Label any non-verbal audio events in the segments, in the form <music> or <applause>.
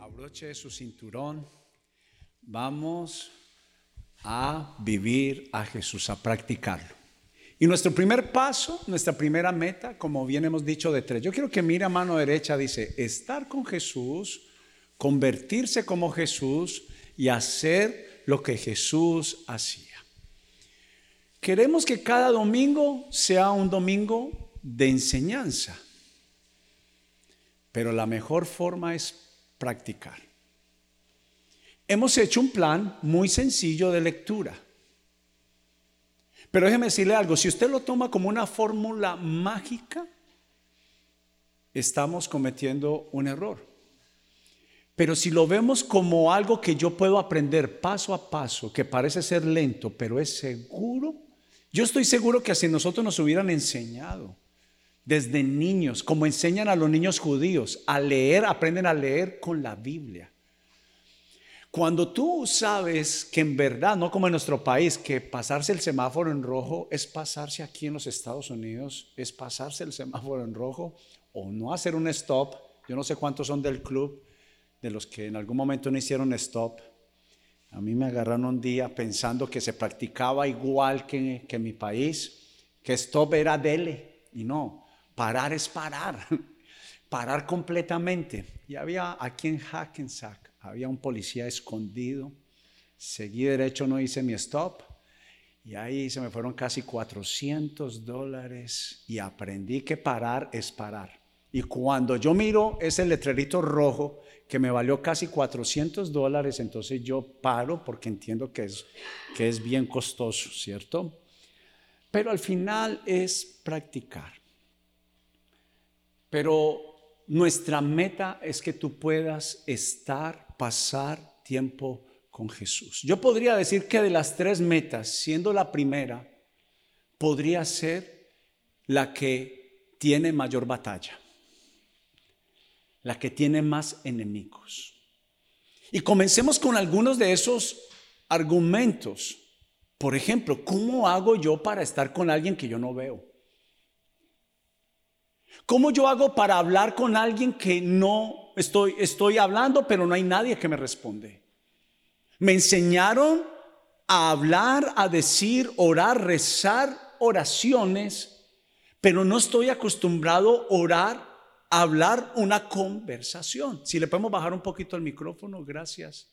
abroche su cinturón. Vamos a vivir a Jesús, a practicarlo. Y nuestro primer paso, nuestra primera meta, como bien hemos dicho de tres, yo quiero que mire a mano derecha, dice, estar con Jesús, convertirse como Jesús y hacer lo que Jesús hacía. Queremos que cada domingo sea un domingo de enseñanza, pero la mejor forma es practicar. Hemos hecho un plan muy sencillo de lectura. Pero déjeme decirle algo, si usted lo toma como una fórmula mágica, estamos cometiendo un error. Pero si lo vemos como algo que yo puedo aprender paso a paso, que parece ser lento, pero es seguro, yo estoy seguro que si nosotros nos hubieran enseñado desde niños, como enseñan a los niños judíos, a leer, aprenden a leer con la Biblia. Cuando tú sabes que en verdad, no como en nuestro país, que pasarse el semáforo en rojo es pasarse aquí en los Estados Unidos, es pasarse el semáforo en rojo o no hacer un stop. Yo no sé cuántos son del club, de los que en algún momento no hicieron stop. A mí me agarraron un día pensando que se practicaba igual que, que en mi país, que stop era dele. Y no, parar es parar, <laughs> parar completamente. Y había aquí en Hackensack, había un policía escondido. Seguí derecho, no hice mi stop. Y ahí se me fueron casi 400 dólares y aprendí que parar es parar. Y cuando yo miro ese letrerito rojo que me valió casi 400 dólares, entonces yo paro porque entiendo que es, que es bien costoso, ¿cierto? Pero al final es practicar. Pero nuestra meta es que tú puedas estar, pasar tiempo con Jesús. Yo podría decir que de las tres metas, siendo la primera, podría ser la que tiene mayor batalla la que tiene más enemigos. Y comencemos con algunos de esos argumentos. Por ejemplo, ¿cómo hago yo para estar con alguien que yo no veo? ¿Cómo yo hago para hablar con alguien que no estoy, estoy hablando, pero no hay nadie que me responde? Me enseñaron a hablar, a decir, orar, rezar oraciones, pero no estoy acostumbrado a orar hablar una conversación. Si le podemos bajar un poquito el micrófono, gracias.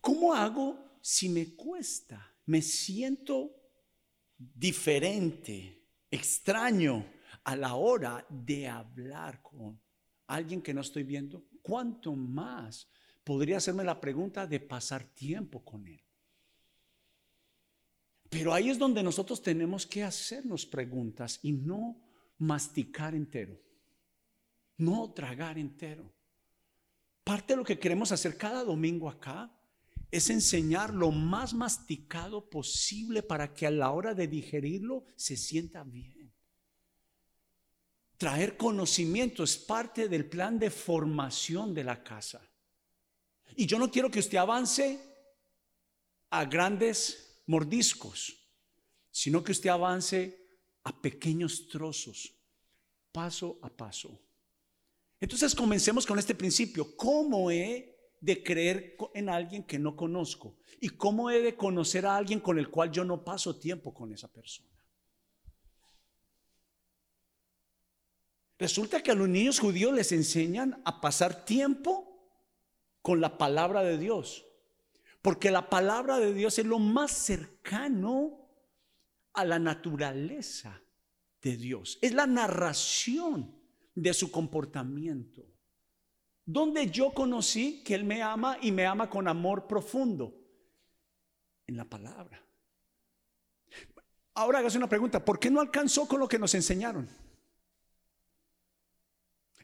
¿Cómo hago si me cuesta? Me siento diferente, extraño a la hora de hablar con alguien que no estoy viendo. ¿Cuánto más podría hacerme la pregunta de pasar tiempo con él? Pero ahí es donde nosotros tenemos que hacernos preguntas y no masticar entero, no tragar entero. Parte de lo que queremos hacer cada domingo acá es enseñar lo más masticado posible para que a la hora de digerirlo se sienta bien. Traer conocimiento es parte del plan de formación de la casa. Y yo no quiero que usted avance a grandes mordiscos, sino que usted avance a pequeños trozos, paso a paso. Entonces comencemos con este principio. ¿Cómo he de creer en alguien que no conozco? ¿Y cómo he de conocer a alguien con el cual yo no paso tiempo con esa persona? Resulta que a los niños judíos les enseñan a pasar tiempo con la palabra de Dios. Porque la palabra de Dios es lo más cercano a la naturaleza de Dios. Es la narración de su comportamiento. Donde yo conocí que Él me ama y me ama con amor profundo. En la palabra. Ahora hágase una pregunta. ¿Por qué no alcanzó con lo que nos enseñaron?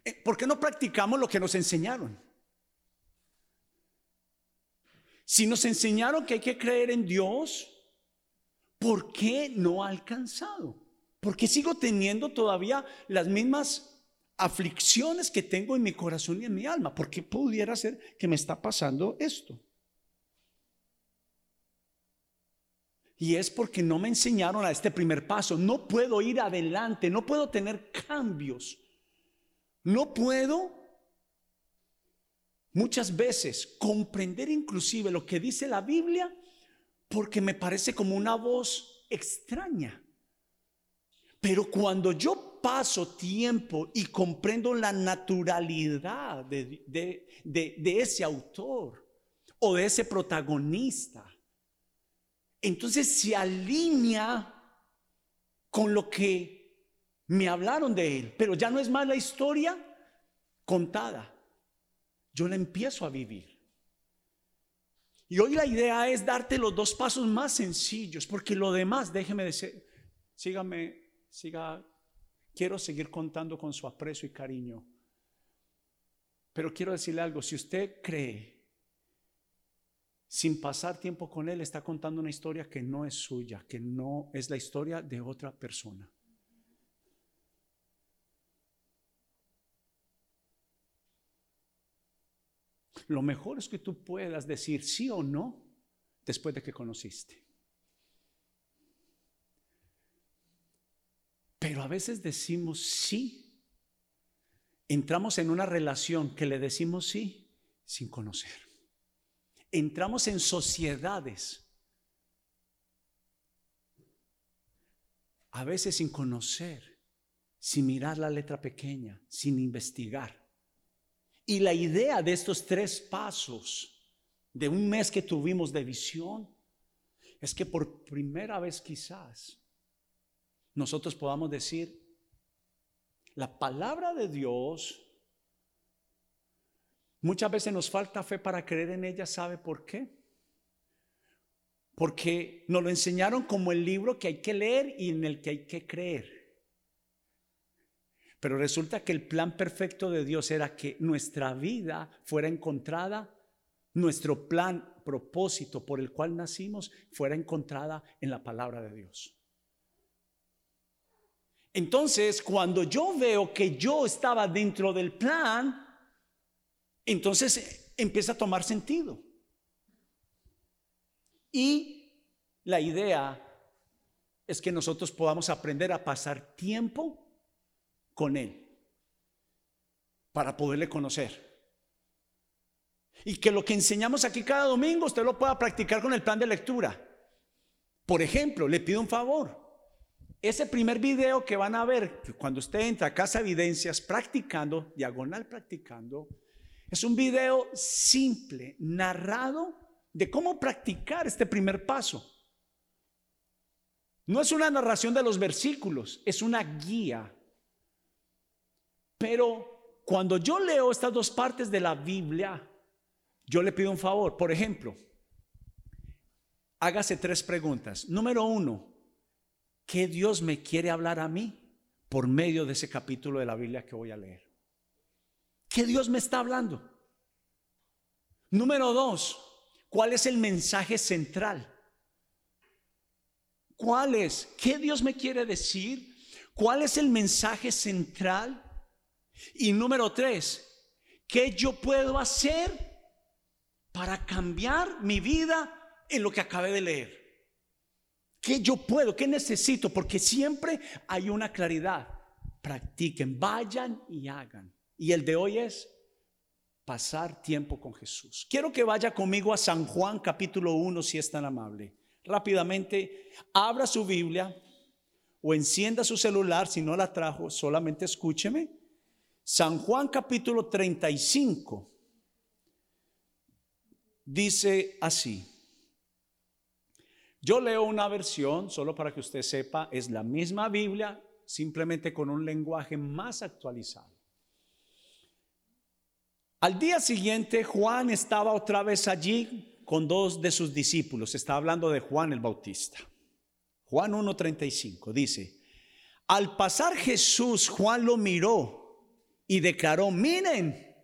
Eh, ¿Por qué no practicamos lo que nos enseñaron? Si nos enseñaron que hay que creer en Dios, ¿por qué no ha alcanzado? ¿Por qué sigo teniendo todavía las mismas aflicciones que tengo en mi corazón y en mi alma? ¿Por qué pudiera ser que me está pasando esto? Y es porque no me enseñaron a este primer paso. No puedo ir adelante, no puedo tener cambios. No puedo muchas veces comprender inclusive lo que dice la Biblia porque me parece como una voz extraña. Pero cuando yo paso tiempo y comprendo la naturalidad de, de, ese autor o de ese protagonista, entonces se alinea con lo que me hablaron de él, pero ya no es más la historia contada. Yo la empiezo a vivir. Y hoy la idea es darte los dos pasos más sencillos, porque lo demás, déjeme decir, sígame, siga, quiero seguir contando con su aprecio y cariño. Pero quiero decirle algo, si usted cree sin pasar tiempo con él, está contando una historia que no es suya, que no es la historia de otra persona. Lo mejor es que tú puedas decir sí o no después de que conociste. Pero a veces decimos sí. Entramos en una relación que le decimos sí sin conocer. Entramos en sociedades. A veces sin conocer, sin mirar la letra pequeña, sin investigar. Y la idea de estos tres pasos de un mes que tuvimos de visión es que por primera vez quizás nosotros podamos decir, la palabra de Dios, muchas veces nos falta fe para creer en ella, ¿sabe por qué? Porque nos lo enseñaron como el libro que hay que leer y en el que hay que creer. Pero resulta que el plan perfecto de Dios era que nuestra vida fuera encontrada, nuestro plan, propósito por el cual nacimos, fuera encontrada en la palabra de Dios. Entonces, cuando yo veo que yo estaba dentro del plan, entonces empieza a tomar sentido. Y la idea es que nosotros podamos aprender a pasar tiempo con Él para poderle conocer. Y que lo que enseñamos aquí cada domingo usted lo pueda practicar con el plan de lectura. Por ejemplo, le pido un favor. Ese primer video que van a ver cuando usted entra a Casa Evidencias practicando, diagonal practicando, es un video simple, narrado de cómo practicar este primer paso. No es una narración de los versículos, es una guía pero cuando yo leo estas dos partes de la Biblia, yo le pido un favor. Por ejemplo, hágase tres preguntas. Número uno, ¿qué Dios me quiere hablar a mí por medio de ese capítulo de la Biblia que voy a leer? ¿Qué Dios me está hablando? Número dos, ¿cuál es el mensaje central? ¿Cuál es? ¿Qué Dios me quiere decir? ¿Cuál es el mensaje central? Y número tres, ¿qué yo puedo hacer para cambiar mi vida en lo que acabé de leer? ¿Qué yo puedo? ¿Qué necesito? Porque siempre hay una claridad. Practiquen, vayan y hagan. Y el de hoy es pasar tiempo con Jesús. Quiero que vaya conmigo a San Juan capítulo 1 si es tan amable. Rápidamente, abra su Biblia o encienda su celular si no la trajo, solamente escúcheme. San Juan capítulo 35 dice así. Yo leo una versión, solo para que usted sepa, es la misma Biblia, simplemente con un lenguaje más actualizado. Al día siguiente, Juan estaba otra vez allí con dos de sus discípulos. Está hablando de Juan el Bautista. Juan 1.35 dice, al pasar Jesús, Juan lo miró y declaró, miren,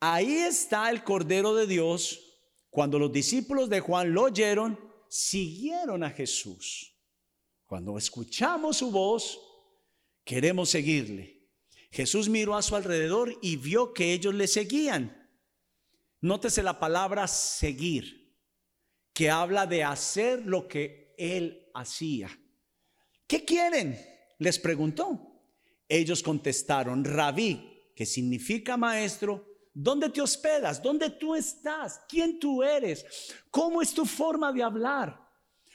ahí está el Cordero de Dios. Cuando los discípulos de Juan lo oyeron, siguieron a Jesús. Cuando escuchamos su voz, queremos seguirle. Jesús miró a su alrededor y vio que ellos le seguían. Nótese la palabra seguir, que habla de hacer lo que él hacía. ¿Qué quieren? Les preguntó. Ellos contestaron, rabí, que significa maestro, ¿Dónde te hospedas? ¿Dónde tú estás? ¿Quién tú eres? ¿Cómo es tu forma de hablar?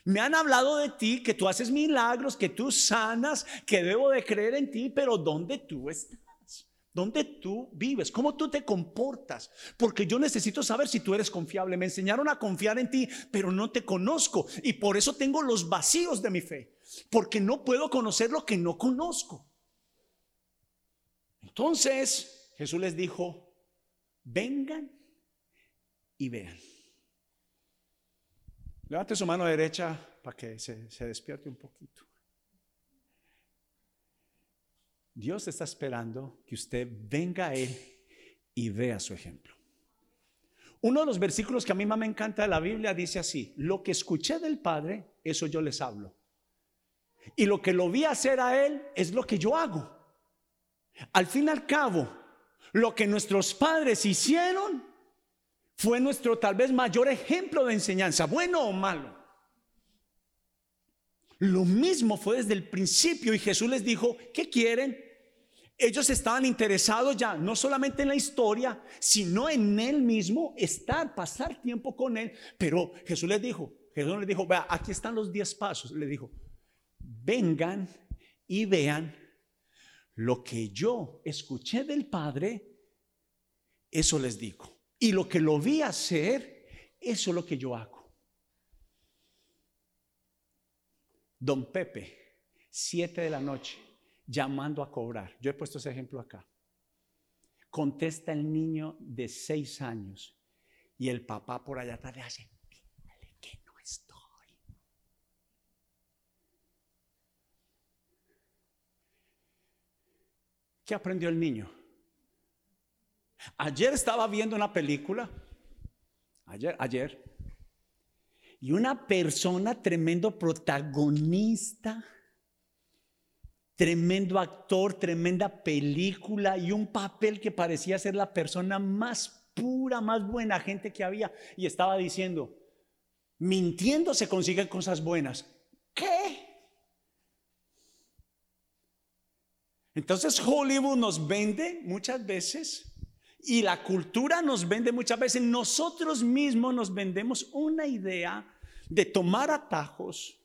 Me han hablado de ti, que tú haces milagros, que tú sanas, que debo de creer en ti, pero ¿dónde tú estás? ¿Dónde tú vives? ¿Cómo tú te comportas? Porque yo necesito saber si tú eres confiable. Me enseñaron a confiar en ti, pero no te conozco. Y por eso tengo los vacíos de mi fe. Porque no puedo conocer lo que no conozco. Entonces Jesús les dijo, vengan y vean. Levante su mano derecha para que se, despierte un poquito. Dios está esperando que usted venga a Él y vea su ejemplo. Uno de los versículos que a mí más me encanta de la Biblia dice así, lo que escuché del Padre, eso yo les hablo. Y lo que lo vi hacer a Él es lo que yo hago. Al fin y al cabo, lo que nuestros padres hicieron fue nuestro tal vez mayor ejemplo de enseñanza, bueno o malo. Lo mismo fue desde el principio y Jesús les dijo, ¿qué quieren? ellos estaban interesados ya no solamente en la historia, sino en él mismo, estar, pasar tiempo con él. Pero Jesús les dijo, Jesús les dijo, vea, aquí están los diez pasos. Le dijo, vengan y vean lo que yo escuché del Padre, eso les digo. Y lo que lo vi hacer, eso es lo que yo hago. Don Pepe, siete de la noche llamando a cobrar. Yo he puesto ese ejemplo acá. Contesta el niño de seis años y el papá por allá atrás le hace, dígale que no estoy. ¿Qué aprendió el niño? Ayer estaba viendo una película, ayer, ayer, y una persona tremendo protagonista tremendo actor, tremenda película y un papel que parecía ser la persona más pura, más buena gente que había. Y estaba diciendo, mintiendo se consiguen cosas buenas. ¿Qué? Entonces Hollywood nos vende muchas veces y la cultura nos vende muchas veces. Nosotros mismos nos vendemos una idea de tomar atajos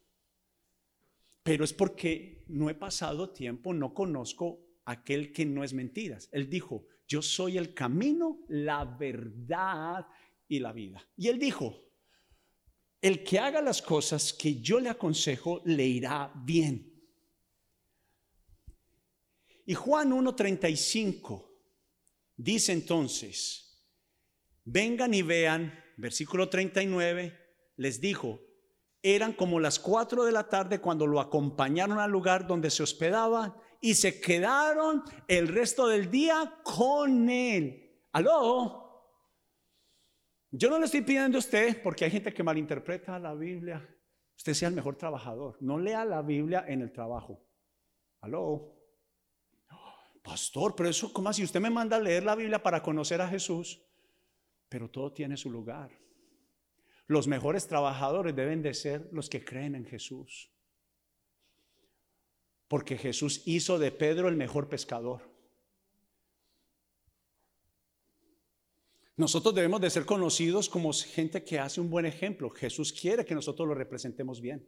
pero es porque no he pasado tiempo, no conozco aquel que no es mentiras. Él dijo, yo soy el camino, la verdad y la vida. Y él dijo, el que haga las cosas que yo le aconsejo, le irá bien. Y Juan 1.35 dice entonces, vengan y vean, versículo 39, les dijo, eran como las cuatro de la tarde cuando lo acompañaron al lugar donde se hospedaba y se quedaron el resto del día con él. ¿Aló? Yo no le estoy pidiendo a usted, porque hay gente que malinterpreta la Biblia, usted sea el mejor trabajador. No lea la Biblia en el trabajo. ¿Aló? Pastor, pero eso, ¿cómo así? Usted me manda a leer la Biblia para conocer a Jesús, pero todo tiene su lugar. Los mejores trabajadores deben de ser los que creen en Jesús. Porque Jesús hizo de Pedro el mejor pescador. Nosotros debemos de ser conocidos como gente que hace un buen ejemplo. Jesús quiere que nosotros lo representemos bien.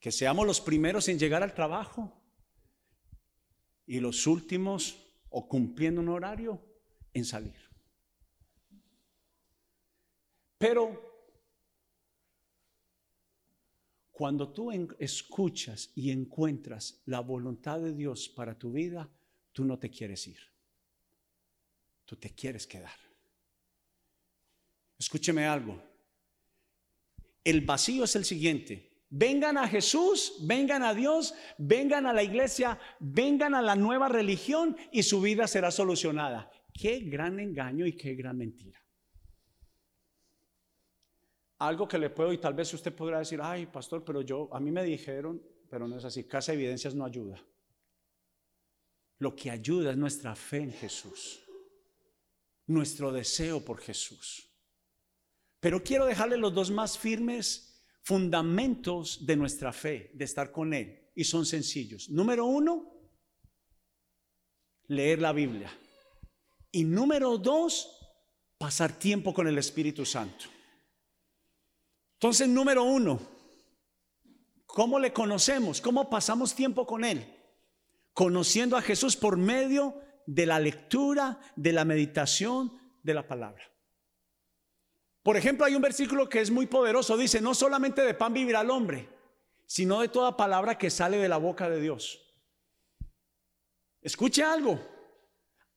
Que seamos los primeros en llegar al trabajo y los últimos o cumpliendo un horario en salir. Pero Cuando tú escuchas y encuentras la voluntad de Dios para tu vida, tú no te quieres ir. Tú te quieres quedar. Escúcheme algo. El vacío es el siguiente. Vengan a Jesús, vengan a Dios, vengan a la iglesia, vengan a la nueva religión y su vida será solucionada. Qué gran engaño y qué gran mentira algo que le puedo y tal vez usted podrá decir, ay, pastor, pero yo, a mí me dijeron, pero no es así, casa de evidencias no ayuda. Lo que ayuda es nuestra fe en Jesús, nuestro deseo por Jesús. Pero quiero dejarle los dos más firmes fundamentos de nuestra fe, de estar con Él, y son sencillos. Número uno, leer la Biblia. Y número dos, pasar tiempo con el Espíritu Santo. Entonces, número uno, ¿cómo le conocemos? ¿Cómo pasamos tiempo con Él? Conociendo a Jesús por medio de la lectura, de la meditación, de la palabra. Por ejemplo, hay un versículo que es muy poderoso. Dice, no solamente de pan vivirá el hombre, sino de toda palabra que sale de la boca de Dios. Escuche algo.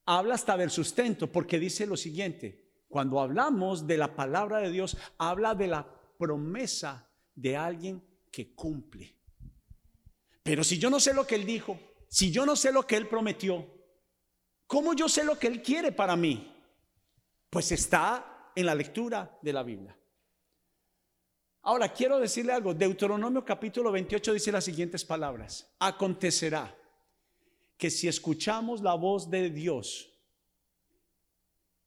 Habla hasta del sustento, porque dice lo siguiente. Cuando hablamos de la palabra de Dios, habla de la promesa de alguien que cumple. Pero si yo no sé lo que Él dijo, si yo no sé lo que Él prometió, ¿cómo yo sé lo que Él quiere para mí? Pues está en la lectura de la Biblia. Ahora, quiero decirle algo. Deuteronomio capítulo 28 dice las siguientes palabras. Acontecerá que si escuchamos la voz de Dios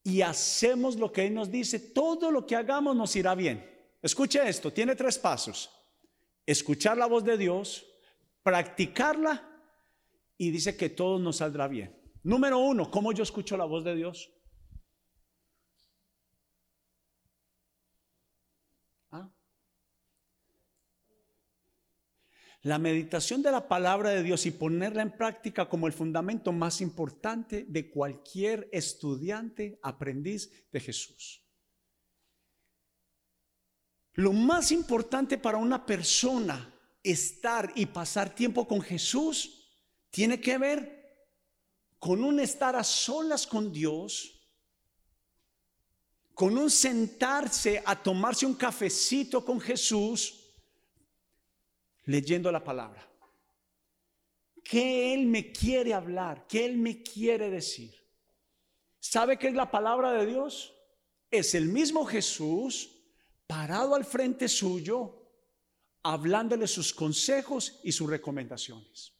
y hacemos lo que Él nos dice, todo lo que hagamos nos irá bien. Escuche esto, tiene tres pasos. Escuchar la voz de Dios, practicarla y dice que todo nos saldrá bien. Número uno, ¿cómo yo escucho la voz de Dios? La meditación de la palabra de Dios y ponerla en práctica como el fundamento más importante de cualquier estudiante, aprendiz de Jesús. Lo más importante para una persona estar y pasar tiempo con Jesús tiene que ver con un estar a solas con Dios, con un sentarse a tomarse un cafecito con Jesús, leyendo la palabra. ¿Qué Él me quiere hablar? ¿Qué Él me quiere decir? ¿Sabe qué es la palabra de Dios? Es el mismo Jesús parado al frente suyo, hablándole sus consejos y sus recomendaciones.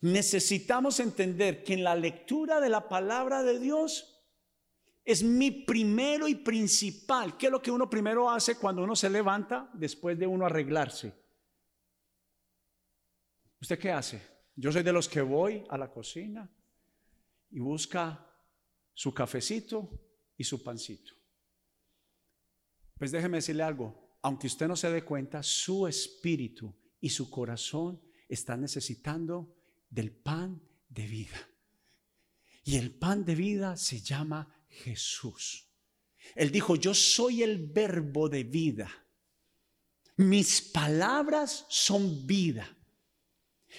Necesitamos entender que en la lectura de la palabra de Dios es mi primero y principal. ¿Qué es lo que uno primero hace cuando uno se levanta después de uno arreglarse? ¿Usted qué hace? Yo soy de los que voy a la cocina y busca su cafecito y su pancito. Pues déjeme decirle algo, aunque usted no se dé cuenta, su espíritu y su corazón están necesitando del pan de vida. Y el pan de vida se llama Jesús. Él dijo, yo soy el verbo de vida. Mis palabras son vida.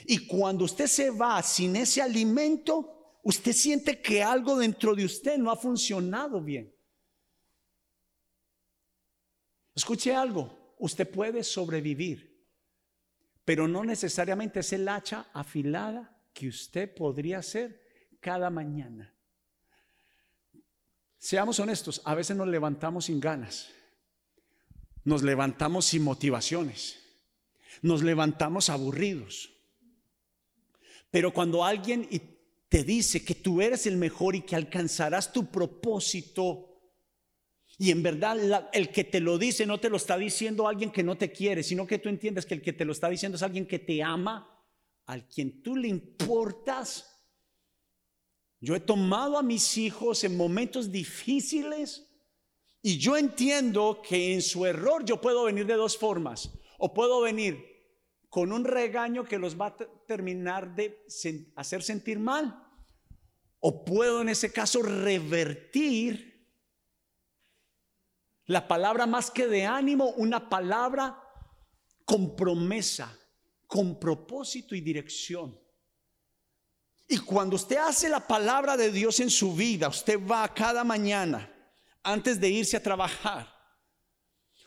Y cuando usted se va sin ese alimento, usted siente que algo dentro de usted no ha funcionado bien. Escuche algo, usted puede sobrevivir, pero no necesariamente es el hacha afilada que usted podría hacer cada mañana. Seamos honestos, a veces nos levantamos sin ganas, nos levantamos sin motivaciones, nos levantamos aburridos. Pero cuando alguien te dice que tú eres el mejor y que alcanzarás tu propósito, y en verdad el que te lo dice no te lo está diciendo alguien que no te quiere, sino que tú entiendes que el que te lo está diciendo es alguien que te ama, al quien tú le importas. Yo he tomado a mis hijos en momentos difíciles y yo entiendo que en su error yo puedo venir de dos formas. O puedo venir con un regaño que los va a terminar de hacer sentir mal. O puedo en ese caso revertir la palabra más que de ánimo, una palabra con promesa, con propósito y dirección. Y cuando usted hace la palabra de Dios en su vida, usted va cada mañana antes de irse a trabajar.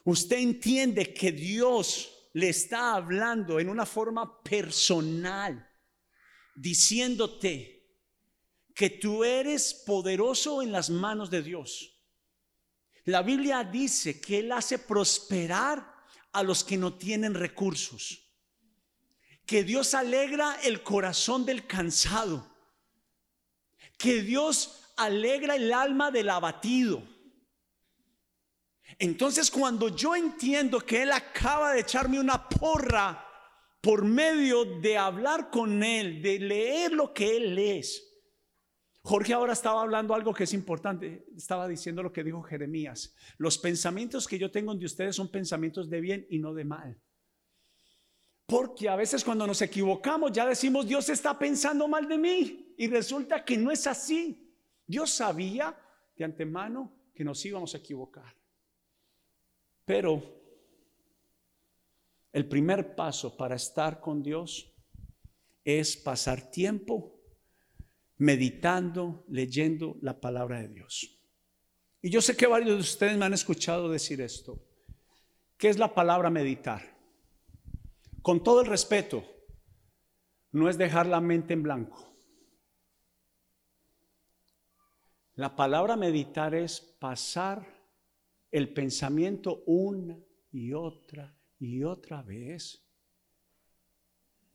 Usted entiende que Dios le está hablando en una forma personal, diciéndote que tú eres poderoso en las manos de Dios la Biblia dice que Él hace prosperar a los que no tienen recursos. Que Dios alegra el corazón del cansado. Que Dios alegra el alma del abatido. Entonces cuando yo entiendo que Él acaba de echarme una porra por medio de hablar con Él, de leer lo que Él es, Jorge ahora estaba hablando algo que es importante. Estaba diciendo lo que dijo Jeremías. Los pensamientos que yo tengo de ustedes son pensamientos de bien y no de mal. Porque a veces cuando nos equivocamos ya decimos, Dios está pensando mal de mí. Y resulta que no es así. Dios sabía de antemano que nos íbamos a equivocar. Pero el primer paso para estar con Dios es pasar tiempo meditando, leyendo la palabra de Dios. Y yo sé que varios de ustedes me han escuchado decir esto. ¿Qué es la palabra meditar? Con todo el respeto, no es dejar la mente en blanco. La palabra meditar es pasar el pensamiento una y otra y otra vez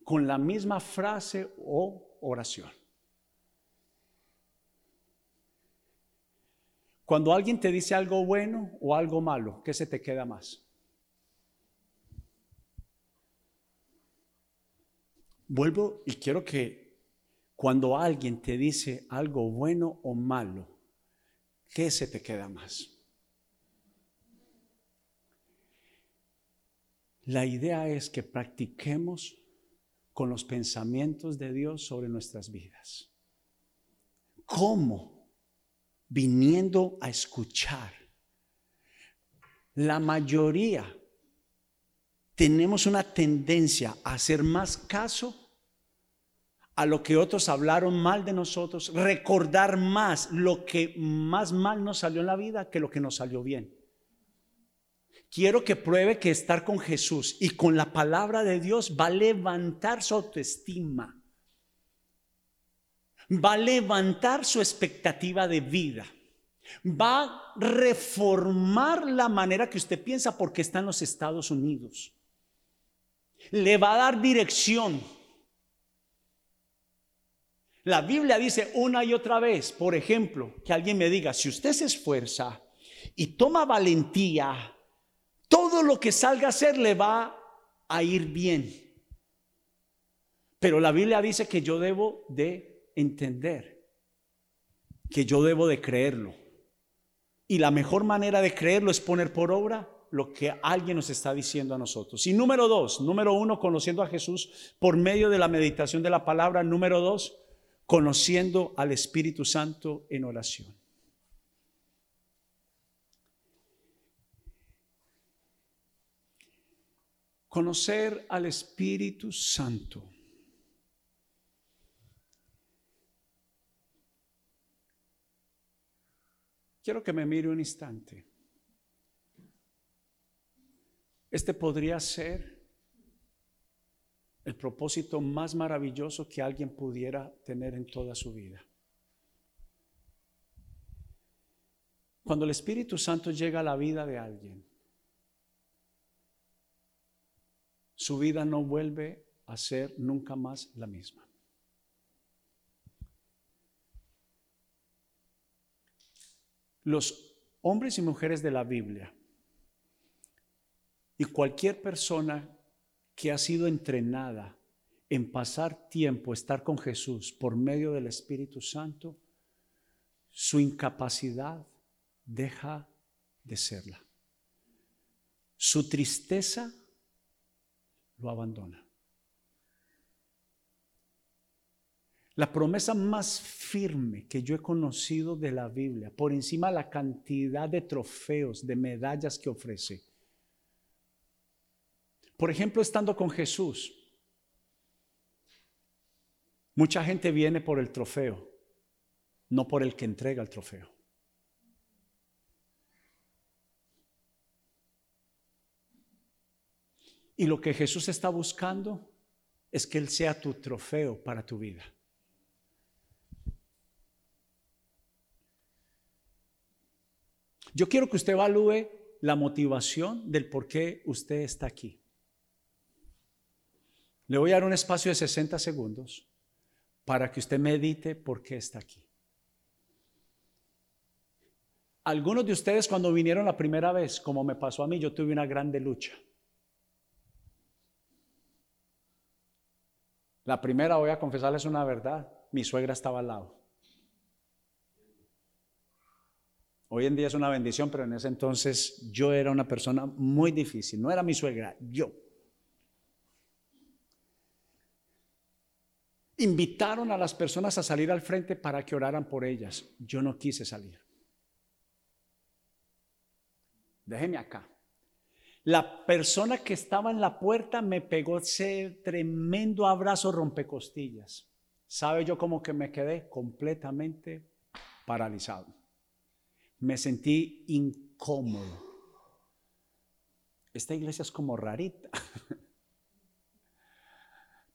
con la misma frase o oración. Cuando alguien te dice algo bueno o algo malo, ¿qué se te queda más? Vuelvo y quiero que cuando alguien te dice algo bueno o malo, ¿qué se te queda más? La idea es que practiquemos con los pensamientos de Dios sobre nuestras vidas. ¿Cómo? viniendo a escuchar. La mayoría tenemos una tendencia a hacer más caso a lo que otros hablaron mal de nosotros, recordar más lo que más mal nos salió en la vida que lo que nos salió bien. Quiero que pruebe que estar con Jesús y con la palabra de Dios va a levantar su autoestima va a levantar su expectativa de vida. Va a reformar la manera que usted piensa porque está en los Estados Unidos. Le va a dar dirección. La Biblia dice una y otra vez, por ejemplo, que alguien me diga, si usted se esfuerza y toma valentía, todo lo que salga a hacer le va a ir bien. Pero la Biblia dice que yo debo de entender que yo debo de creerlo. Y la mejor manera de creerlo es poner por obra lo que alguien nos está diciendo a nosotros. Y número dos, número uno, conociendo a Jesús por medio de la meditación de la palabra. Número dos, conociendo al Espíritu Santo en oración. Conocer al Espíritu Santo Quiero que me mire un instante. Este podría ser el propósito más maravilloso que alguien pudiera tener en toda su vida. Cuando el Espíritu Santo llega a la vida de alguien, su vida no vuelve a ser nunca más la misma. Los hombres y mujeres de la Biblia y cualquier persona que ha sido entrenada en pasar tiempo, estar con Jesús por medio del Espíritu Santo, su incapacidad deja de serla. Su tristeza lo abandona. La promesa más firme que yo he conocido de la Biblia, por encima de la cantidad de trofeos, de medallas que ofrece. Por ejemplo, estando con Jesús, mucha gente viene por el trofeo, no por el que entrega el trofeo. Y lo que Jesús está buscando es que Él sea tu trofeo para tu vida. Yo quiero que usted evalúe la motivación del por qué usted está aquí. Le voy a dar un espacio de 60 segundos para que usted medite por qué está aquí. Algunos de ustedes cuando vinieron la primera vez, como me pasó a mí, yo tuve una grande lucha. La primera, voy a confesarles una verdad, mi suegra estaba al lado. Hoy en día es una bendición, pero en ese entonces yo era una persona muy difícil. No era mi suegra, yo. Invitaron a las personas a salir al frente para que oraran por ellas. Yo no quise salir. Déjeme acá. La persona que estaba en la puerta me pegó ese tremendo abrazo rompecostillas. ¿Sabe yo cómo que me quedé? Completamente paralizado. Me sentí incómodo. Esta iglesia es como rarita. <laughs>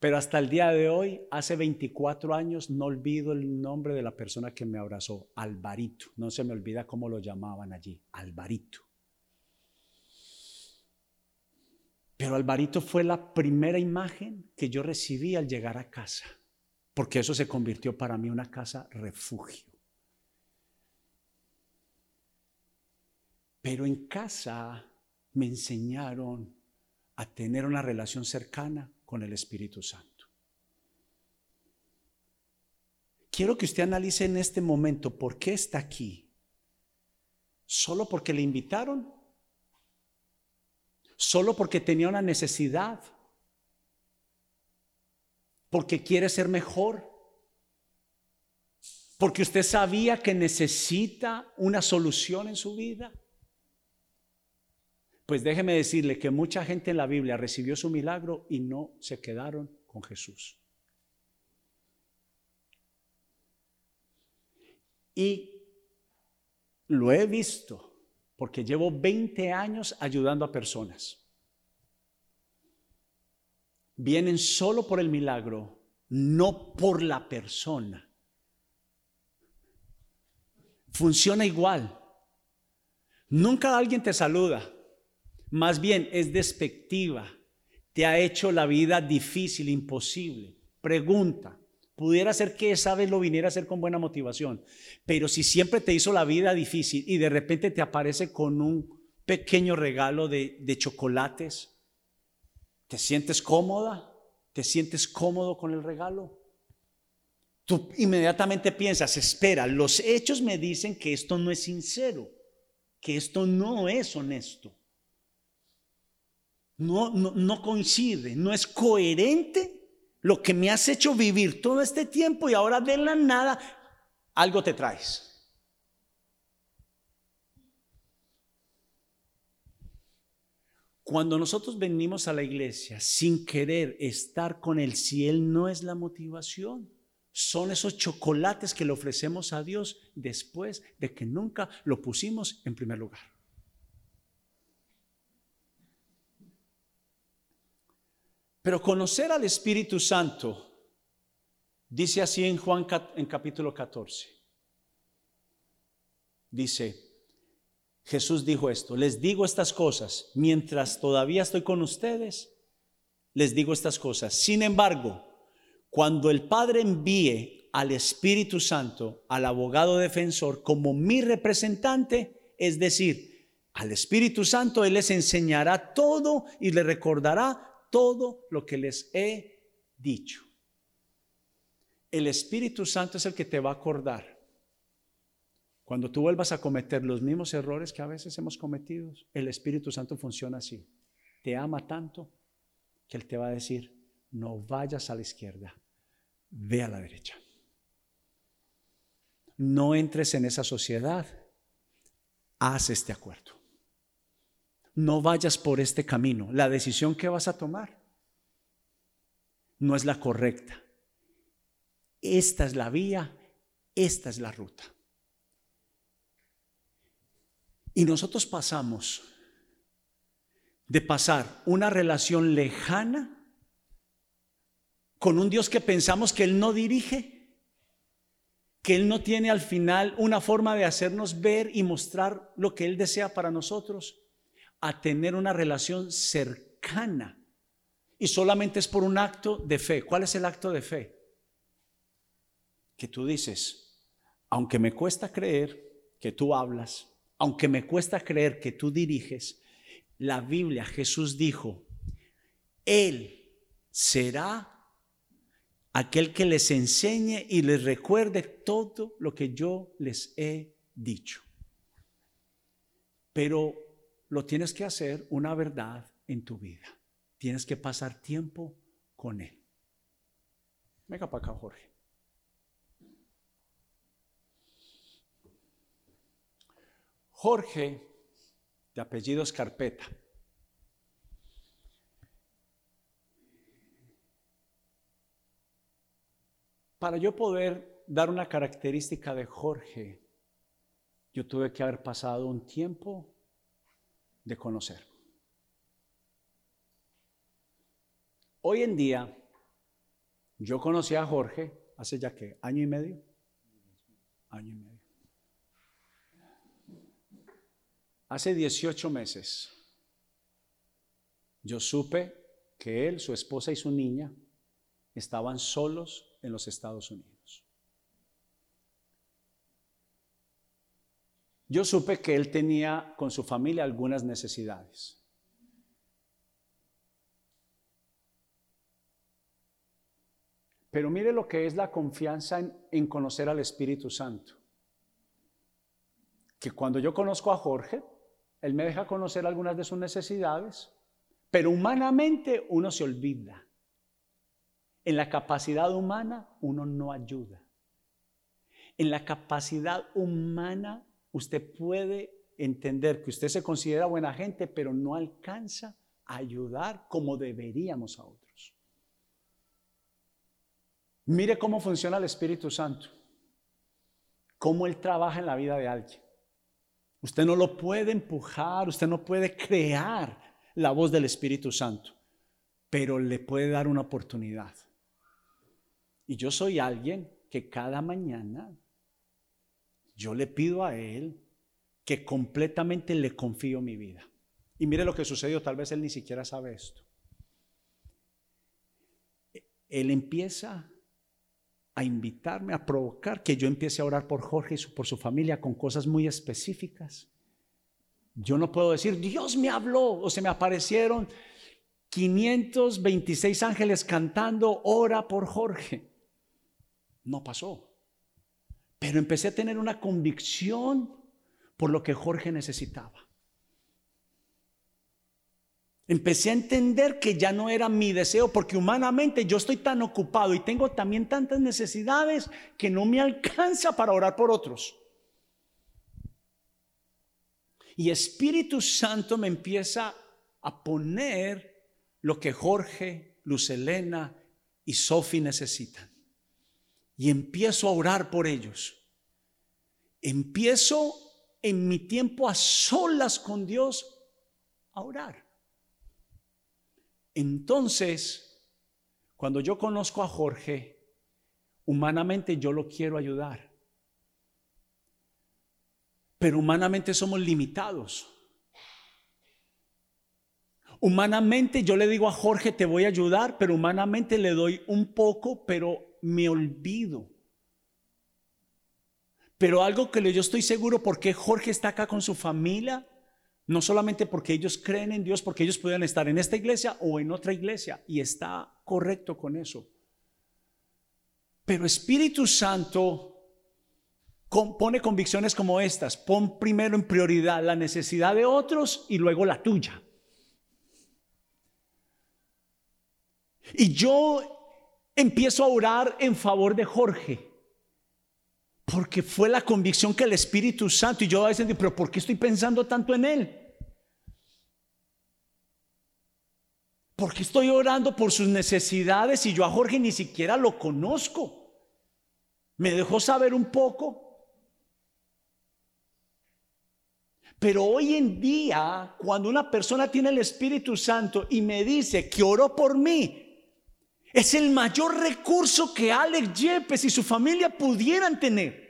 Pero hasta el día de hoy, hace 24 años, no olvido el nombre de la persona que me abrazó, Alvarito. No se me olvida cómo lo llamaban allí, Alvarito. Pero Alvarito fue la primera imagen que yo recibí al llegar a casa, porque eso se convirtió para mí una casa refugio. Pero en casa me enseñaron a tener una relación cercana con el Espíritu Santo. Quiero que usted analice en este momento por qué está aquí. ¿Solo porque le invitaron? solo porque tenía una necesidad, porque quiere ser mejor, porque usted sabía que necesita una solución en su vida. Pues déjeme decirle que mucha gente en la Biblia recibió su milagro y no se quedaron con Jesús. Y lo he visto porque llevo 20 años ayudando a personas. Vienen solo por el milagro, no por la persona. Funciona igual. Nunca alguien te saluda, más bien es despectiva, te ha hecho la vida difícil, imposible. Pregunta, Pudiera ser que esa vez lo viniera a hacer con buena motivación, pero si siempre te hizo la vida difícil y de repente te aparece con un pequeño regalo de, chocolates, ¿te sientes cómoda? ¿Te sientes cómodo con el regalo? Tú inmediatamente piensas, espera, los hechos me dicen que esto no es sincero, que esto no es honesto. No, no, coincide, no es coherente lo que me has hecho vivir todo este tiempo y ahora de la nada algo te traes. Cuando nosotros venimos a la iglesia sin querer estar con Él, si Él no es la motivación, son esos chocolates que le ofrecemos a Dios después de que nunca lo pusimos en primer lugar. Pero conocer al Espíritu Santo, dice así en Juan en capítulo 14. Dice, Jesús dijo esto, les digo estas cosas, mientras todavía estoy con ustedes, les digo estas cosas. Sin embargo, cuando el Padre envíe al Espíritu Santo, al abogado defensor, como mi representante, es decir, al Espíritu Santo, Él les enseñará todo y le recordará todo lo que les he dicho. El Espíritu Santo es el que te va a acordar. Cuando tú vuelvas a cometer los mismos errores que a veces hemos cometido, el Espíritu Santo funciona así. Te ama tanto que Él te va a decir, no vayas a la izquierda, ve a la derecha. No entres en esa sociedad, haz este acuerdo no vayas por este camino. La decisión que vas a tomar no es la correcta. Esta es la vía, esta es la ruta. Y nosotros pasamos de pasar una relación lejana con un Dios que pensamos que Él no dirige, que Él no tiene al final una forma de hacernos ver y mostrar lo que Él desea para nosotros a tener una relación cercana. Y solamente es por un acto de fe. ¿Cuál es el acto de fe? Que tú dices, aunque me cuesta creer que tú hablas, aunque me cuesta creer que tú diriges, la Biblia, Jesús dijo, Él será aquel que les enseñe y les recuerde todo lo que yo les he dicho. pero lo tienes que hacer una verdad en tu vida. Tienes que pasar tiempo con Él. Venga para acá, Jorge. Jorge, de apellido Escarpeta. Para yo poder dar una característica de Jorge, yo tuve que haber pasado un tiempo de conocer. Hoy en día, yo conocí a Jorge hace ya que año y medio, año y medio. Hace 18 meses, yo supe que él, su esposa y su niña estaban solos en los Estados Unidos. Yo supe que él tenía con su familia algunas necesidades. Pero mire lo que es la confianza en, conocer al Espíritu Santo. Que cuando yo conozco a Jorge, él me deja conocer algunas de sus necesidades, pero humanamente uno se olvida. En la capacidad humana uno no ayuda. En la capacidad humana usted puede entender que usted se considera buena gente, pero no alcanza a ayudar como deberíamos a otros. Mire cómo funciona el Espíritu Santo, cómo Él trabaja en la vida de alguien. Usted no lo puede empujar, usted no puede crear la voz del Espíritu Santo, pero le puede dar una oportunidad. Y yo soy alguien que cada mañana yo le pido a Él que completamente le confío mi vida. Y mire lo que sucedió, tal vez Él ni siquiera sabe esto. Él empieza a invitarme, a provocar que yo empiece a orar por Jorge y por su familia con cosas muy específicas. Yo no puedo decir, Dios me habló o se me aparecieron 526 ángeles cantando, ora por Jorge. No pasó. Pero empecé a tener una convicción por lo que Jorge necesitaba. Empecé a entender que ya no era mi deseo, porque humanamente yo estoy tan ocupado y tengo también tantas necesidades que no me alcanza para orar por otros. Y Espíritu Santo me empieza a poner lo que Jorge, Luz Elena y Sofi necesitan y empiezo a orar por ellos. Empiezo en mi tiempo a solas con Dios a orar. Entonces, cuando yo conozco a Jorge, humanamente yo lo quiero ayudar. Pero humanamente somos limitados. Humanamente yo le digo a Jorge, te voy a ayudar, pero humanamente le doy un poco, pero me olvido. Pero algo que yo estoy seguro porque Jorge está acá con su familia, no solamente porque ellos creen en Dios, porque ellos pueden estar en esta iglesia o en otra iglesia, y está correcto con eso. Pero Espíritu Santo pone convicciones como estas, pon primero en prioridad la necesidad de otros y luego la tuya. Y yo empiezo a orar en favor de Jorge. Porque fue la convicción que el Espíritu Santo, y yo a veces digo, pero ¿por qué estoy pensando tanto en él? Porque estoy orando por sus necesidades y yo a Jorge ni siquiera lo conozco. Me dejó saber un poco. Pero hoy en día, cuando una persona tiene el Espíritu Santo y me dice que oró por mí, es el mayor recurso que Alex Yepes y su familia pudieran tener.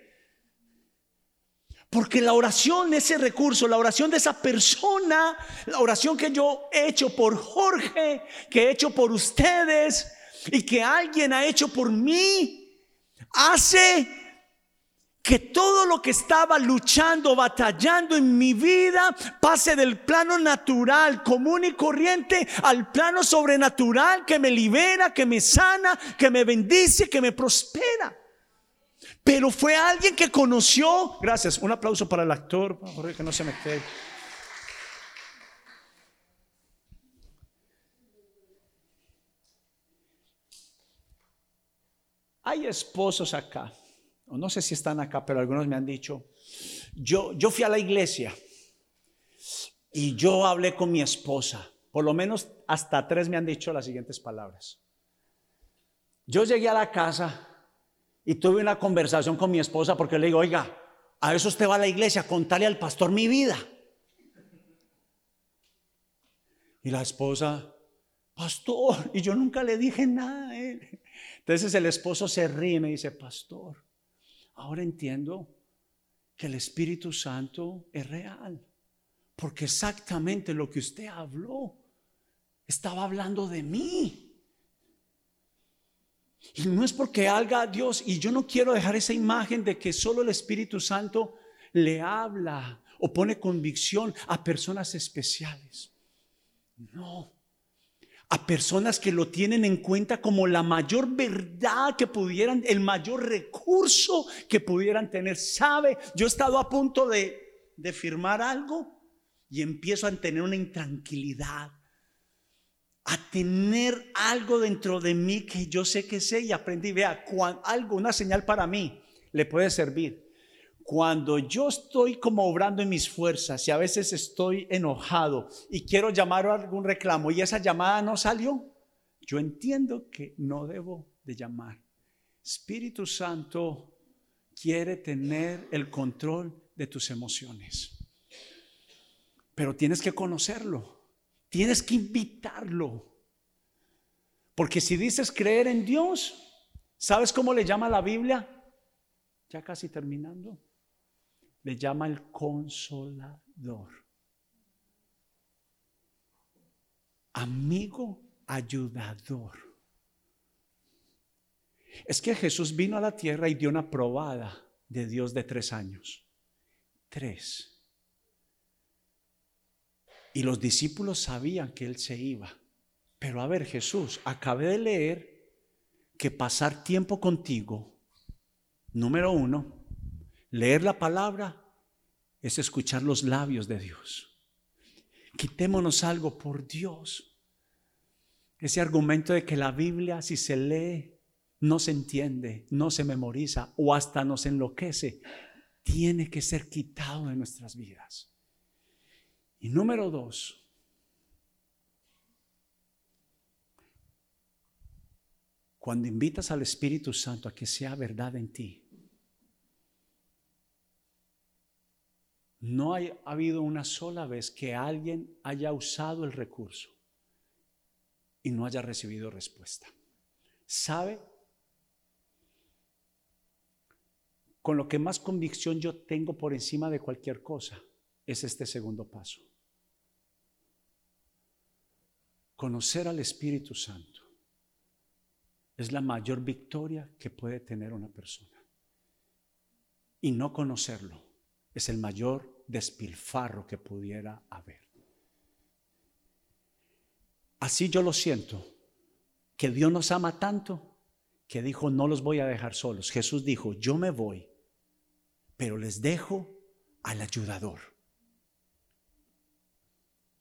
Porque la oración, ese recurso, la oración de esa persona, la oración que yo he hecho por Jorge, que he hecho por ustedes y que alguien ha hecho por mí, hace que todo lo que estaba luchando, batallando en mi vida pase del plano natural, común y corriente, al plano sobrenatural que me libera, que me sana, que me bendice, que me prospera. Pero fue alguien que conoció, gracias, un aplauso para el actor, que no se me quede. Hay esposos acá no sé si están acá, pero algunos me han dicho, yo, yo fui a la iglesia y yo hablé con mi esposa. Por lo menos hasta tres me han dicho las siguientes palabras. Yo llegué a la casa y tuve una conversación con mi esposa porque le digo, oiga, a eso usted va a la iglesia, contarle al pastor mi vida. Y la esposa, pastor, y yo nunca le dije nada a él. Entonces el esposo se ríe y me dice, pastor, ahora entiendo que el Espíritu Santo es real, porque exactamente lo que usted habló estaba hablando de mí. Y no es porque haga Dios, y yo no quiero dejar esa imagen de que solo el Espíritu Santo le habla o pone convicción a personas especiales. No, a personas que lo tienen en cuenta como la mayor verdad que pudieran, el mayor recurso que pudieran tener. ¿Sabe? Yo he estado a punto de, de firmar algo y empiezo a tener una intranquilidad a tener algo dentro de mí que yo sé que sé y aprendí. Vea, algo, una señal para mí le puede servir. Cuando yo estoy como obrando en mis fuerzas y a veces estoy enojado y quiero llamar a algún reclamo y esa llamada no salió, yo entiendo que no debo de llamar. Espíritu Santo quiere tener el control de tus emociones, pero tienes que conocerlo. Tienes que invitarlo. Porque si dices creer en Dios, ¿sabes cómo le llama la Biblia? Ya casi terminando. Le llama el consolador. Amigo ayudador. Es que Jesús vino a la tierra y dio una probada de Dios de tres años. Tres. Y los discípulos sabían que Él se iba. Pero a ver, Jesús, acabé de leer que pasar tiempo contigo, número uno, leer la palabra es escuchar los labios de Dios. Quitémonos algo por Dios. Ese argumento de que la Biblia, si se lee, no se entiende, no se memoriza o hasta nos enloquece, tiene que ser quitado de nuestras vidas. Y número dos, cuando invitas al Espíritu Santo a que sea verdad en ti, no ha habido una sola vez que alguien haya usado el recurso y no haya recibido respuesta. ¿Sabe? Con lo que más convicción yo tengo por encima de cualquier cosa es este segundo paso. Conocer al Espíritu Santo es la mayor victoria que puede tener una persona. Y no conocerlo es el mayor despilfarro que pudiera haber. Así yo lo siento, que Dios nos ama tanto que dijo, no los voy a dejar solos. Jesús dijo, yo me voy, pero les dejo al ayudador.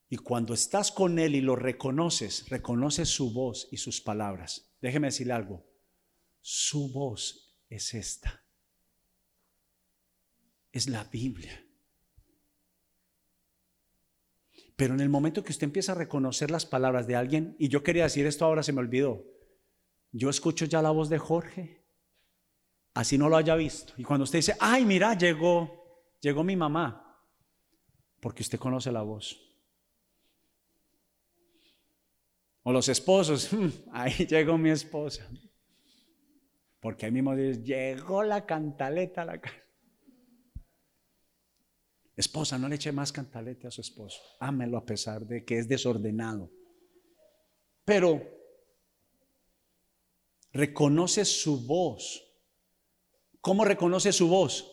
Y cuando estás con Él y lo reconoces, reconoces su voz y sus palabras. Déjeme decirle algo. Su voz es esta. Es la Biblia. Pero en el momento que usted empieza a reconocer las palabras de alguien, y yo quería decir esto ahora se me olvidó, yo escucho ya la voz de Jorge, así no lo haya visto. Y cuando usted dice, ay, mira, llegó, llegó mi mamá, porque usted conoce la voz. O los esposos, <laughs> ahí llegó mi esposa. Porque ahí mismo dice, llegó la cantaleta a la casa. Esposa, no le eche más cantaleta a su esposo. Ámelo a pesar de que es desordenado. Pero reconoce su voz. ¿Cómo reconoce su voz?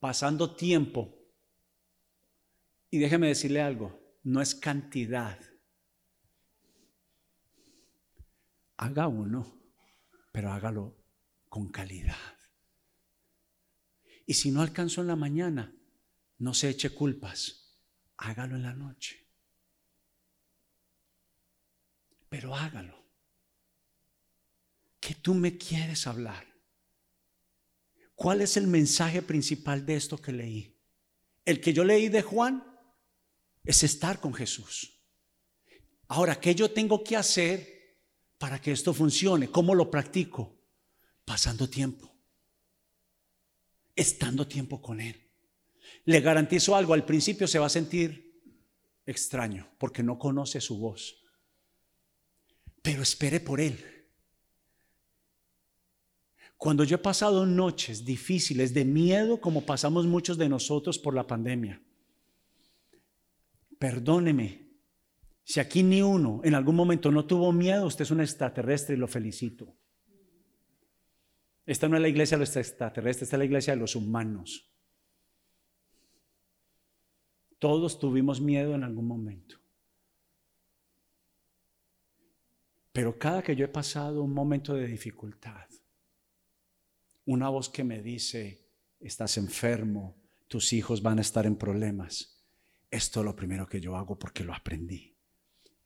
Pasando tiempo. Y déjeme decirle algo, no es cantidad haga uno, pero hágalo con calidad. Y si no alcanzó en la mañana, no se eche culpas, hágalo en la noche. Pero hágalo. ¿qué tú me quieres hablar? ¿Cuál es el mensaje principal de esto que leí? El que yo leí de Juan es estar con Jesús. Ahora, ¿qué yo tengo que hacer para que esto funcione? ¿Cómo lo practico? Pasando tiempo, estando tiempo con Él. Le garantizo algo, al principio se va a sentir extraño porque no conoce su voz, pero espere por Él. Cuando yo he pasado noches difíciles de miedo como pasamos muchos de nosotros por la pandemia, perdóneme, si aquí ni uno en algún momento no tuvo miedo, usted es un extraterrestre y lo felicito. Esta no es la iglesia de los extraterrestres, esta es la iglesia de los humanos. Todos tuvimos miedo en algún momento. Pero cada que yo he pasado un momento de dificultad, una voz que me dice, estás enfermo, tus hijos van a estar en problemas, esto es lo primero que yo hago porque lo aprendí.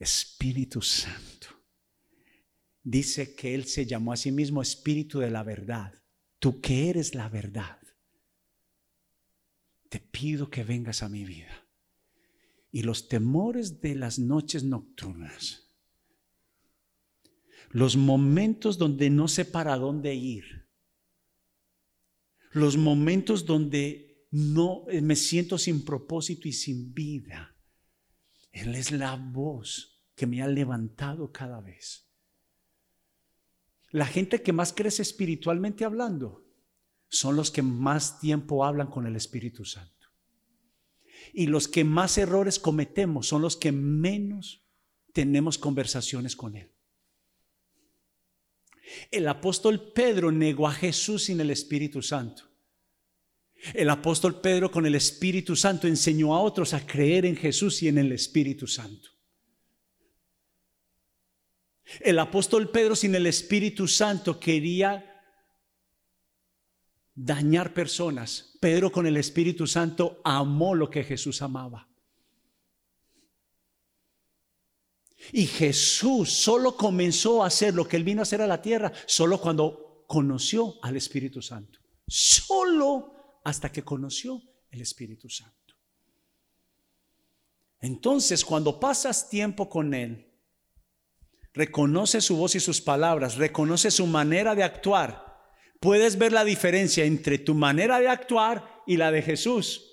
Espíritu Santo. Dice que Él se llamó a sí mismo Espíritu de la verdad. Tú que eres la verdad. Te pido que vengas a mi vida. Y los temores de las noches nocturnas, los momentos donde no sé para dónde ir, los momentos donde no me siento sin propósito y sin vida, él es la voz que me ha levantado cada vez. La gente que más crece espiritualmente hablando son los que más tiempo hablan con el Espíritu Santo. Y los que más errores cometemos son los que menos tenemos conversaciones con Él. El apóstol Pedro negó a Jesús sin el Espíritu Santo. El apóstol Pedro con el Espíritu Santo enseñó a otros a creer en Jesús y en el Espíritu Santo. El apóstol Pedro sin el Espíritu Santo quería dañar personas. Pedro con el Espíritu Santo amó lo que Jesús amaba. Y Jesús solo comenzó a hacer lo que él vino a hacer a la tierra, solo cuando conoció al Espíritu Santo. Solo hasta que conoció el Espíritu Santo. Entonces, cuando pasas tiempo con Él, reconoce su voz y sus palabras, reconoce su manera de actuar, puedes ver la diferencia entre tu manera de actuar y la de Jesús.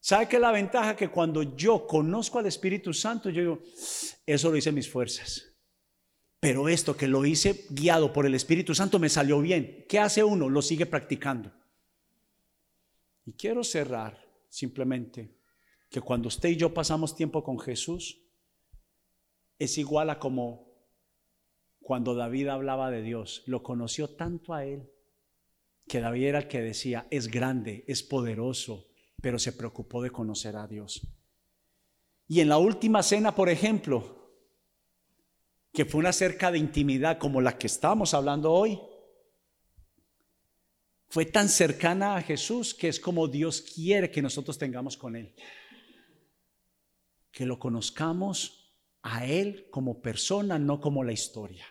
¿Sabe qué es la ventaja? Que cuando yo conozco al Espíritu Santo, yo digo, eso lo hice mis fuerzas. Pero esto que lo hice guiado por el Espíritu Santo me salió bien. ¿Qué hace uno? Lo sigue practicando. Y quiero cerrar simplemente que cuando usted y yo pasamos tiempo con Jesús, es igual a como cuando David hablaba de Dios, lo conoció tanto a él, que David era el que decía, es grande, es poderoso, pero se preocupó de conocer a Dios. Y en la última cena, por ejemplo, que fue una cerca de intimidad como la que estamos hablando hoy, fue tan cercana a Jesús que es como Dios quiere que nosotros tengamos con Él. Que lo conozcamos a Él como persona, no como la historia.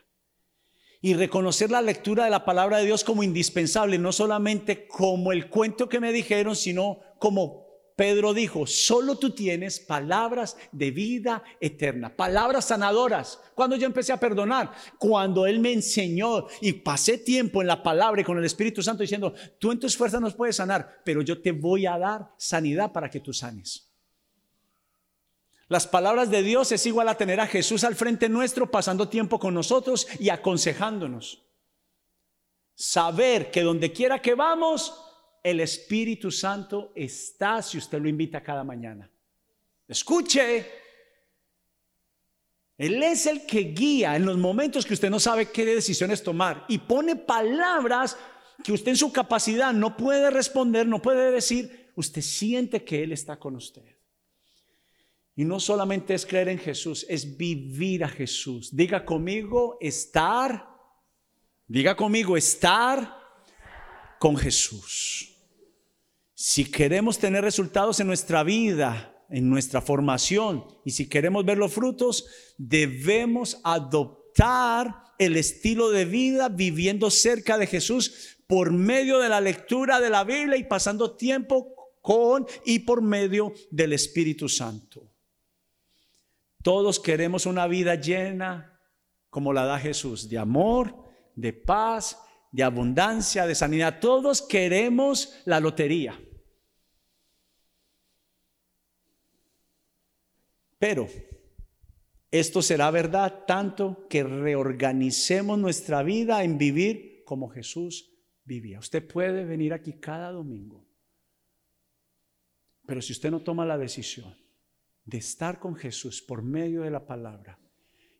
Y reconocer la lectura de la palabra de Dios como indispensable, no solamente como el cuento que me dijeron, sino como Pedro dijo, solo tú tienes palabras de vida eterna, palabras sanadoras. Cuando yo empecé a perdonar, cuando Él me enseñó y pasé tiempo en la palabra y con el Espíritu Santo diciendo, tú en tus fuerzas nos puedes sanar, pero yo te voy a dar sanidad para que tú sanes. Las palabras de Dios es igual a tener a Jesús al frente nuestro, pasando tiempo con nosotros y aconsejándonos. Saber que donde quiera que vamos, el Espíritu Santo está si usted lo invita cada mañana. Escuche. Él es el que guía en los momentos que usted no sabe qué decisiones tomar y pone palabras que usted en su capacidad no puede responder, no puede decir. Usted siente que Él está con usted. Y no solamente es creer en Jesús, es vivir a Jesús. Diga conmigo, estar. Diga conmigo, estar con Jesús. Si queremos tener resultados en nuestra vida, en nuestra formación, y si queremos ver los frutos, debemos adoptar el estilo de vida viviendo cerca de Jesús por medio de la lectura de la Biblia y pasando tiempo con y por medio del Espíritu Santo. Todos queremos una vida llena como la da Jesús, de amor, de paz, de abundancia, de sanidad. Todos queremos la lotería. Pero esto será verdad tanto que reorganicemos nuestra vida en vivir como Jesús vivía. Usted puede venir aquí cada domingo, pero si usted no toma la decisión de estar con Jesús por medio de la palabra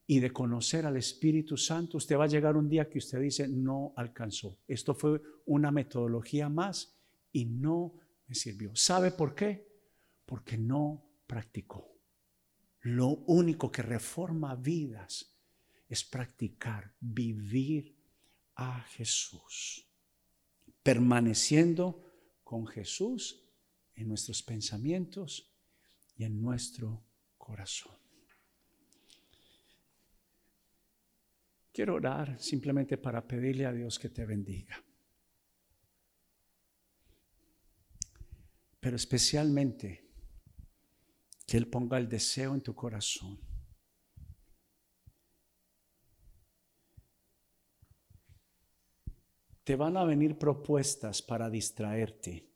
y de conocer al Espíritu Santo, usted va a llegar un día que usted dice, no alcanzó. Esto fue una metodología más y no me sirvió. ¿Sabe por qué? Porque no practicó. Lo único que reforma vidas es practicar, vivir a Jesús, permaneciendo con Jesús en nuestros pensamientos y en nuestro corazón. Quiero orar simplemente para pedirle a Dios que te bendiga. Pero especialmente que Él ponga el deseo en tu corazón. Te van a venir propuestas para distraerte,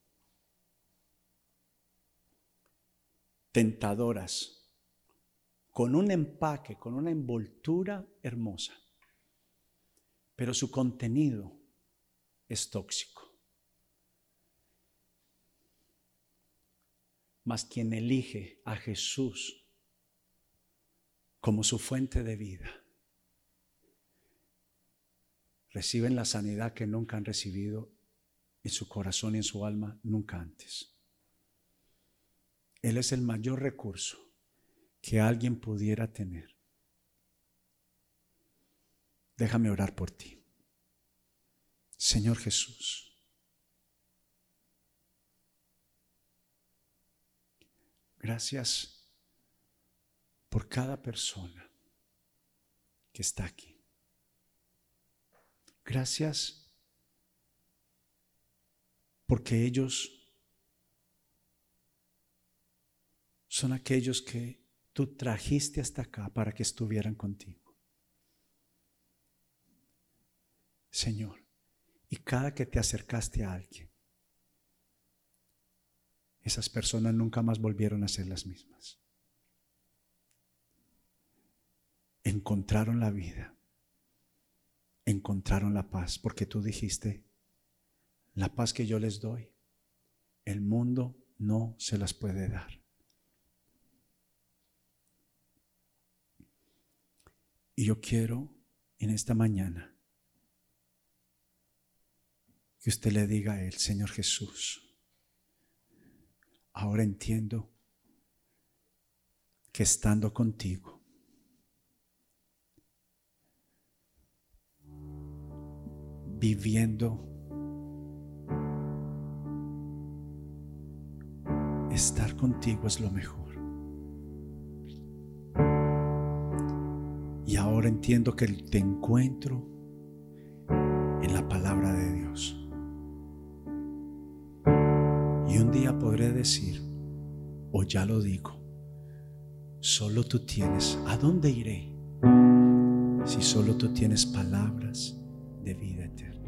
tentadoras, con un empaque, con una envoltura hermosa, pero su contenido es tóxico. Mas quien elige a Jesús como su fuente de vida, reciben la sanidad que nunca han recibido en su corazón y en su alma, nunca antes. Él es el mayor recurso que alguien pudiera tener. Déjame orar por ti. Señor Jesús. Gracias por cada persona que está aquí. Gracias porque ellos son aquellos que tú trajiste hasta acá para que estuvieran contigo. Señor, y cada que te acercaste a alguien, esas personas nunca más volvieron a ser las mismas. Encontraron la vida, encontraron la paz, porque tú dijiste, la paz que yo les doy, el mundo no se las puede dar. Y yo quiero en esta mañana que usted le diga a Él, Señor Jesús, ahora entiendo que estando contigo, viviendo, estar contigo es lo mejor. Y ahora entiendo que te encuentro en la palabra de Dios. Y un día podré decir, o ya lo digo, solo tú tienes, ¿a dónde iré? Si solo tú tienes palabras de vida eterna.